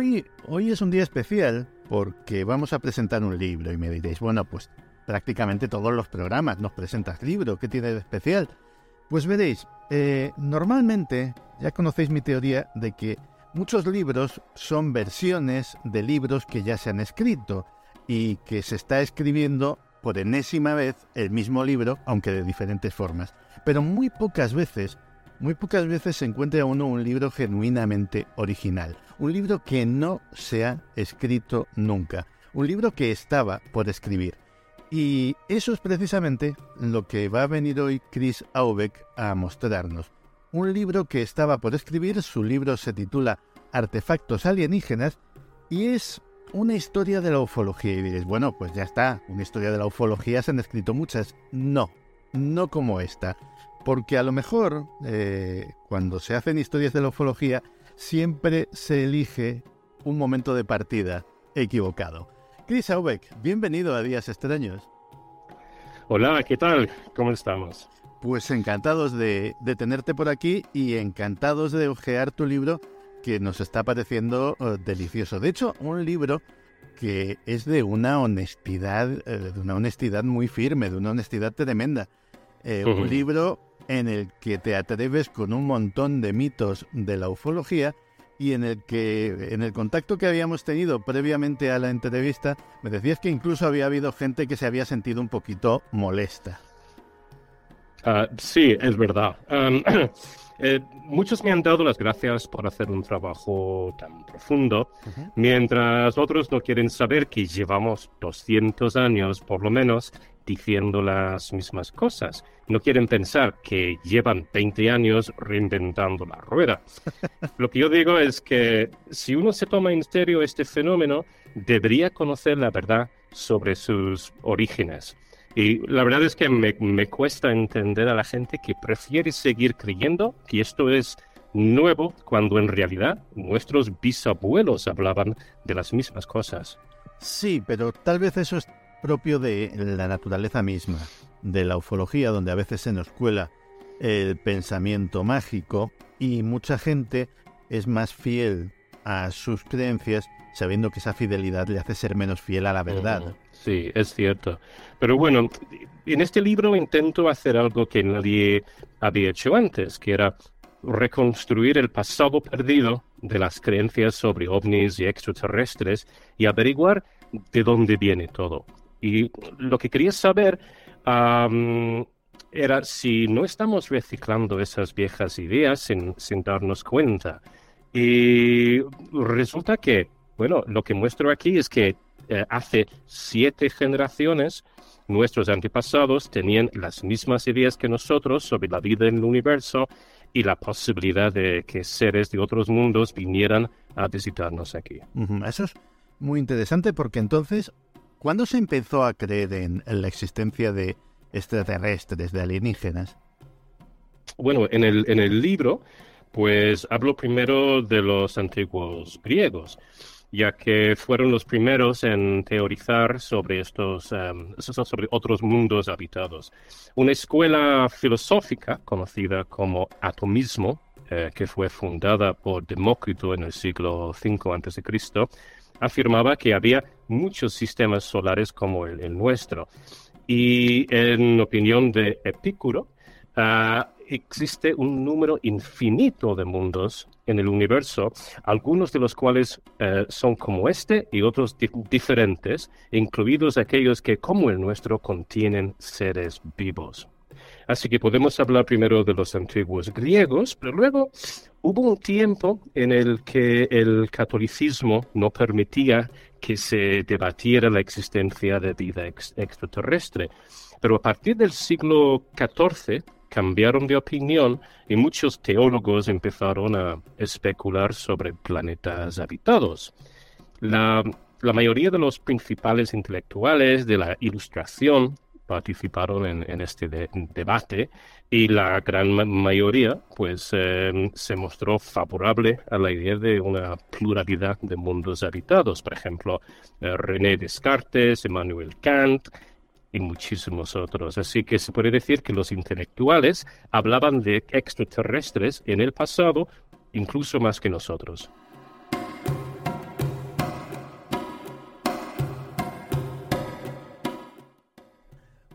Hoy, es un día especial porque vamos a presentar un libro y me diréis, bueno, pues prácticamente todos los programas nos presentas libro, ¿qué tiene de especial? Pues veréis, eh, normalmente ya conocéis mi teoría de que muchos libros son versiones de libros que ya se han escrito y que se está escribiendo por enésima vez el mismo libro, aunque de diferentes formas. Pero muy pocas veces muy pocas veces se encuentra uno un libro genuinamente original, un libro que no se ha escrito nunca, un libro que estaba por escribir. Y eso es precisamente lo que va a venir hoy Chris Aubeck a mostrarnos. Un libro que estaba por escribir, su libro se titula Artefactos alienígenas y es una historia de la ufología. Y diréis, bueno, pues ya está, una historia de la ufología se han escrito muchas. No, no como esta. Porque a lo mejor, eh, cuando se hacen historias de la ufología, siempre se elige un momento de partida equivocado. Chris Aubeck, bienvenido a Días Extraños. Hola, ¿qué tal? ¿Cómo estamos? Pues encantados de, de tenerte por aquí y encantados de ojear tu libro que nos está pareciendo uh, delicioso. De hecho, un libro que es de una honestidad, uh, de una honestidad muy firme, de una honestidad tremenda. Eh, uh -huh. Un libro en el que te atreves con un montón de mitos de la ufología y en el que, en el contacto que habíamos tenido previamente a la entrevista, me decías que incluso había habido gente que se había sentido un poquito molesta. Uh, sí, es verdad. Um, eh, muchos me han dado las gracias por hacer un trabajo tan profundo, uh -huh. mientras otros no quieren saber que llevamos 200 años, por lo menos, diciendo las mismas cosas. No quieren pensar que llevan 20 años reinventando la rueda. Lo que yo digo es que si uno se toma en serio este fenómeno, debería conocer la verdad sobre sus orígenes. Y la verdad es que me, me cuesta entender a la gente que prefiere seguir creyendo que esto es nuevo cuando en realidad nuestros bisabuelos hablaban de las mismas cosas. Sí, pero tal vez eso es propio de la naturaleza misma, de la ufología, donde a veces se nos cuela el pensamiento mágico y mucha gente es más fiel a sus creencias sabiendo que esa fidelidad le hace ser menos fiel a la verdad. Sí, es cierto. Pero bueno, en este libro intento hacer algo que nadie había hecho antes, que era reconstruir el pasado perdido de las creencias sobre ovnis y extraterrestres y averiguar de dónde viene todo. Y lo que quería saber um, era si no estamos reciclando esas viejas ideas sin, sin darnos cuenta. Y resulta que, bueno, lo que muestro aquí es que eh, hace siete generaciones nuestros antepasados tenían las mismas ideas que nosotros sobre la vida en el universo y la posibilidad de que seres de otros mundos vinieran a visitarnos aquí. Eso es muy interesante porque entonces ¿Cuándo se empezó a creer en, la existencia de extraterrestres, de alienígenas? Bueno, en el, en el libro, pues hablo primero de los antiguos griegos, ya que fueron los primeros en teorizar sobre estos, um, sobre otros mundos habitados. Una escuela filosófica conocida como atomismo, eh, que fue fundada por Demócrito en el siglo V a.C., afirmaba que había muchos sistemas solares como el, nuestro. Y en opinión de Epicuro, uh, existe un número infinito de mundos en el universo, algunos de los cuales eh, son como este y otros diferentes, incluidos aquellos que, como el nuestro, contienen seres vivos. Así que podemos hablar primero de los antiguos griegos, pero luego hubo un tiempo en el que el catolicismo no permitía que se debatiera la existencia de vida extraterrestre. Pero a partir del siglo XIV cambiaron de opinión y muchos teólogos empezaron a especular sobre planetas habitados. La, mayoría de los principales intelectuales de la Ilustración participaron en, este debate y la gran mayoría pues eh, se mostró favorable a la idea de una pluralidad de mundos habitados. Por ejemplo, eh, René Descartes, Emmanuel Kant y muchísimos otros. Así que se puede decir que los intelectuales hablaban de extraterrestres en el pasado incluso más que nosotros.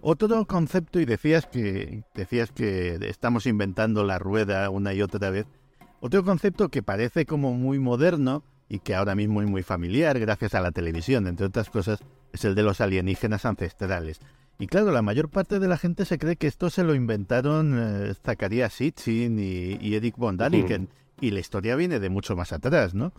Otro concepto, y decías que, decías que estamos inventando la rueda una y otra vez, otro concepto que parece como muy moderno y que ahora mismo es muy familiar gracias a la televisión, entre otras cosas, es el de los alienígenas ancestrales. Y claro, la mayor parte de la gente se cree que esto se lo inventaron eh, Zacharias Sitchin y, Eric von Daniken, y la historia viene de mucho más atrás, ¿no?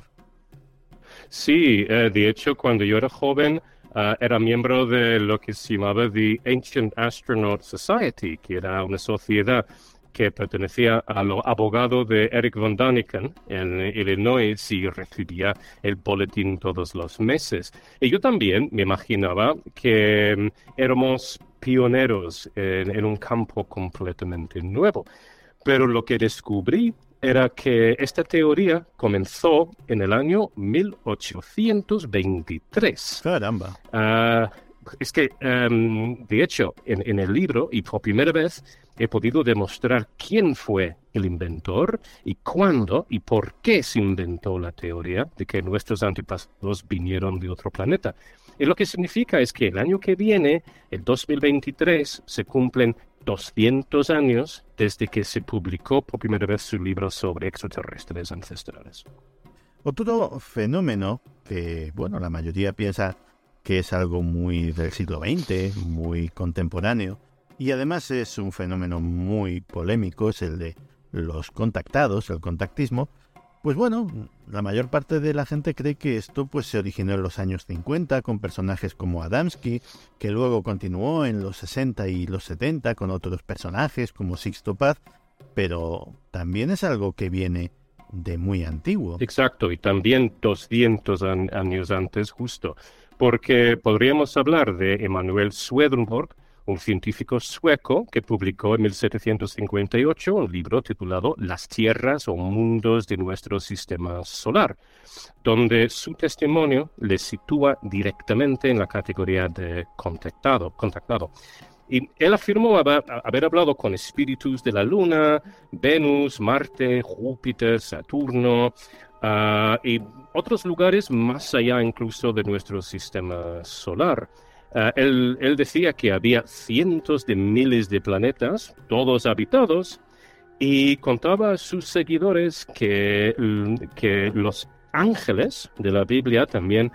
Sí, eh, de hecho, cuando yo era joven, Ah, era miembro de lo que se llamaba The Ancient Astronaut Society, que era una sociedad que pertenecía a los abogados de Eric von Daniken en Illinois y recibía el boletín todos los meses. Y yo también me imaginaba que mm, éramos pioneros en un campo completamente nuevo. Pero lo que descubrí era que esta teoría comenzó en el año 1823. Caramba. Uh, es que, um, de hecho, en, en, el libro, y por primera vez, he podido demostrar quién fue el inventor y cuándo y por qué se inventó la teoría de que nuestros antepasados vinieron de otro planeta. Y lo que significa es que el año que viene, el 2023, se cumplen 200 años desde que se publicó por primera vez su libro sobre extraterrestres ancestrales. Otro fenómeno que, bueno, la mayoría piensa que es algo muy del siglo XX, muy contemporáneo, y además es un fenómeno muy polémico, es el de los contactados, el contactismo, pues bueno, la mayor parte de la gente cree que esto pues se originó en los años 50 con personajes como Adamski, que luego continuó en los 60 y los 70 con otros personajes como Sixto Paz, pero también es algo que viene de muy antiguo. Exacto, y también 200 años antes justo, porque podríamos hablar de Emanuel Swedenborg, un científico sueco que publicó en 1758 un libro titulado Las tierras o mundos de nuestro sistema solar, donde su testimonio le sitúa directamente en la categoría de contactado. contactado. Y él afirmó haber, hablado con espíritus de la Luna, Venus, Marte, Júpiter, Saturno ah, y otros lugares más allá incluso de nuestro sistema solar. Ah, él, decía que había cientos de miles de planetas, todos habitados, y contaba a sus seguidores que, que los ángeles de la Biblia también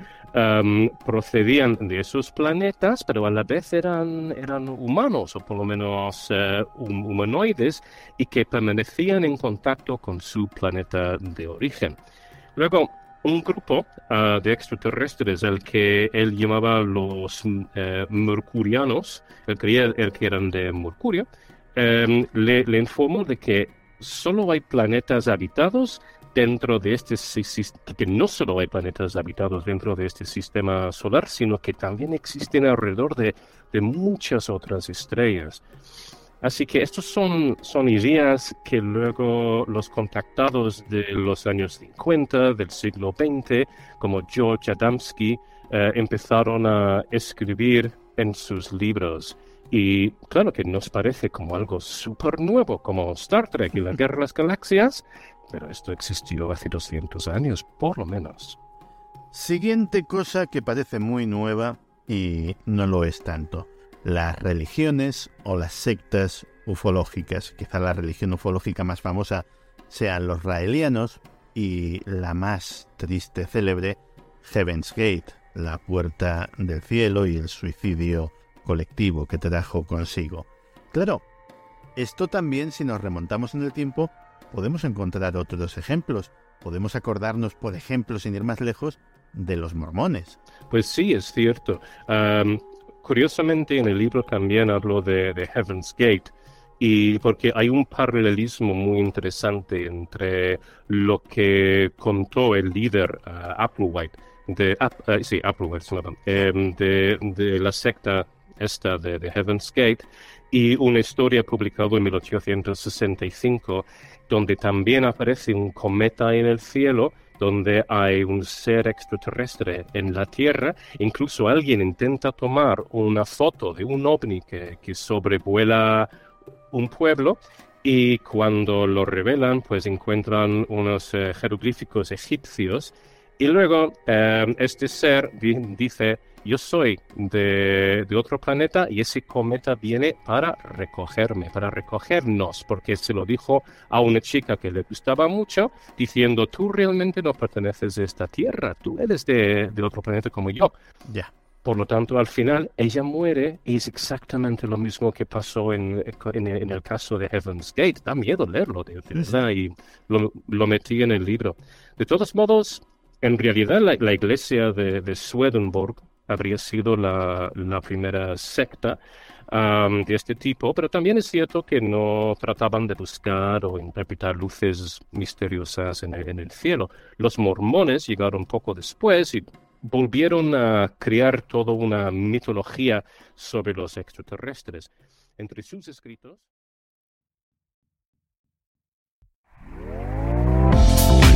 procedían de esos planetas, pero a la vez eran, eran humanos, o por lo menos eh, humanoides, y que permanecían en contacto con su planeta de origen. Luego, un grupo ah, de extraterrestres, el que él llamaba los eh, mercurianos, él creía el que eran de Mercurio, em, le, informó de que solo hay planetas habitados dentro de este que no solo hay planetas habitados dentro de este sistema solar, sino que también existen alrededor de, de muchas otras estrellas. Así que estos son, son ideas que luego los contactados de los años 50 del siglo XX, como George Adamski, eh, empezaron a escribir en sus libros. Y claro que nos parece como algo súper nuevo, como Star Trek y la Guerra de las Galaxias, pero esto existió hace 200 años, por lo menos. Siguiente cosa que parece muy nueva y no lo es tanto las religiones o las sectas ufológicas. Quizá la religión ufológica más famosa sean los raelianos, y la más triste célebre, Heaven's Gate, la puerta del cielo y el suicidio colectivo que trajo consigo. Claro, esto también si nos remontamos en el tiempo podemos encontrar otros ejemplos. Podemos acordarnos, por ejemplo, sin ir más lejos, de los mormones. Pues sí, es cierto. curiosamente, en el libro también hablo de, Heaven's Gate, y porque hay un paralelismo muy interesante entre lo que contó el líder uh, Applewhite, de, uh, sí, Applewhite, de, de la secta esta de, Heaven's Gate, y una historia publicada en 1865 donde también aparece un cometa en el cielo, donde hay un ser extraterrestre en la Tierra. Incluso alguien intenta tomar una foto de un ovni que, sobrevuela un pueblo y cuando lo revelan, pues encuentran unos eh, jeroglíficos egipcios y luego eh, este ser dice, yo soy de, otro planeta y ese cometa viene para recogerme, para recogernos, porque se lo dijo a una chica que le gustaba mucho, diciendo, tú realmente no perteneces a esta Tierra, tú eres de, otro planeta como yo. Ya. Por lo tanto, al final ella muere y es exactamente lo mismo que pasó en, en, el caso de Heaven's Gate. Da miedo leerlo, de, verdad, y lo, lo metí en el libro. De todos modos, en realidad, la, iglesia de, Swedenborg habría sido la, primera secta de este tipo, pero también es cierto que no trataban de buscar o interpretar luces misteriosas en el, cielo. Los mormones llegaron poco después y volvieron a crear toda una mitología sobre los extraterrestres. Entre sus escritos.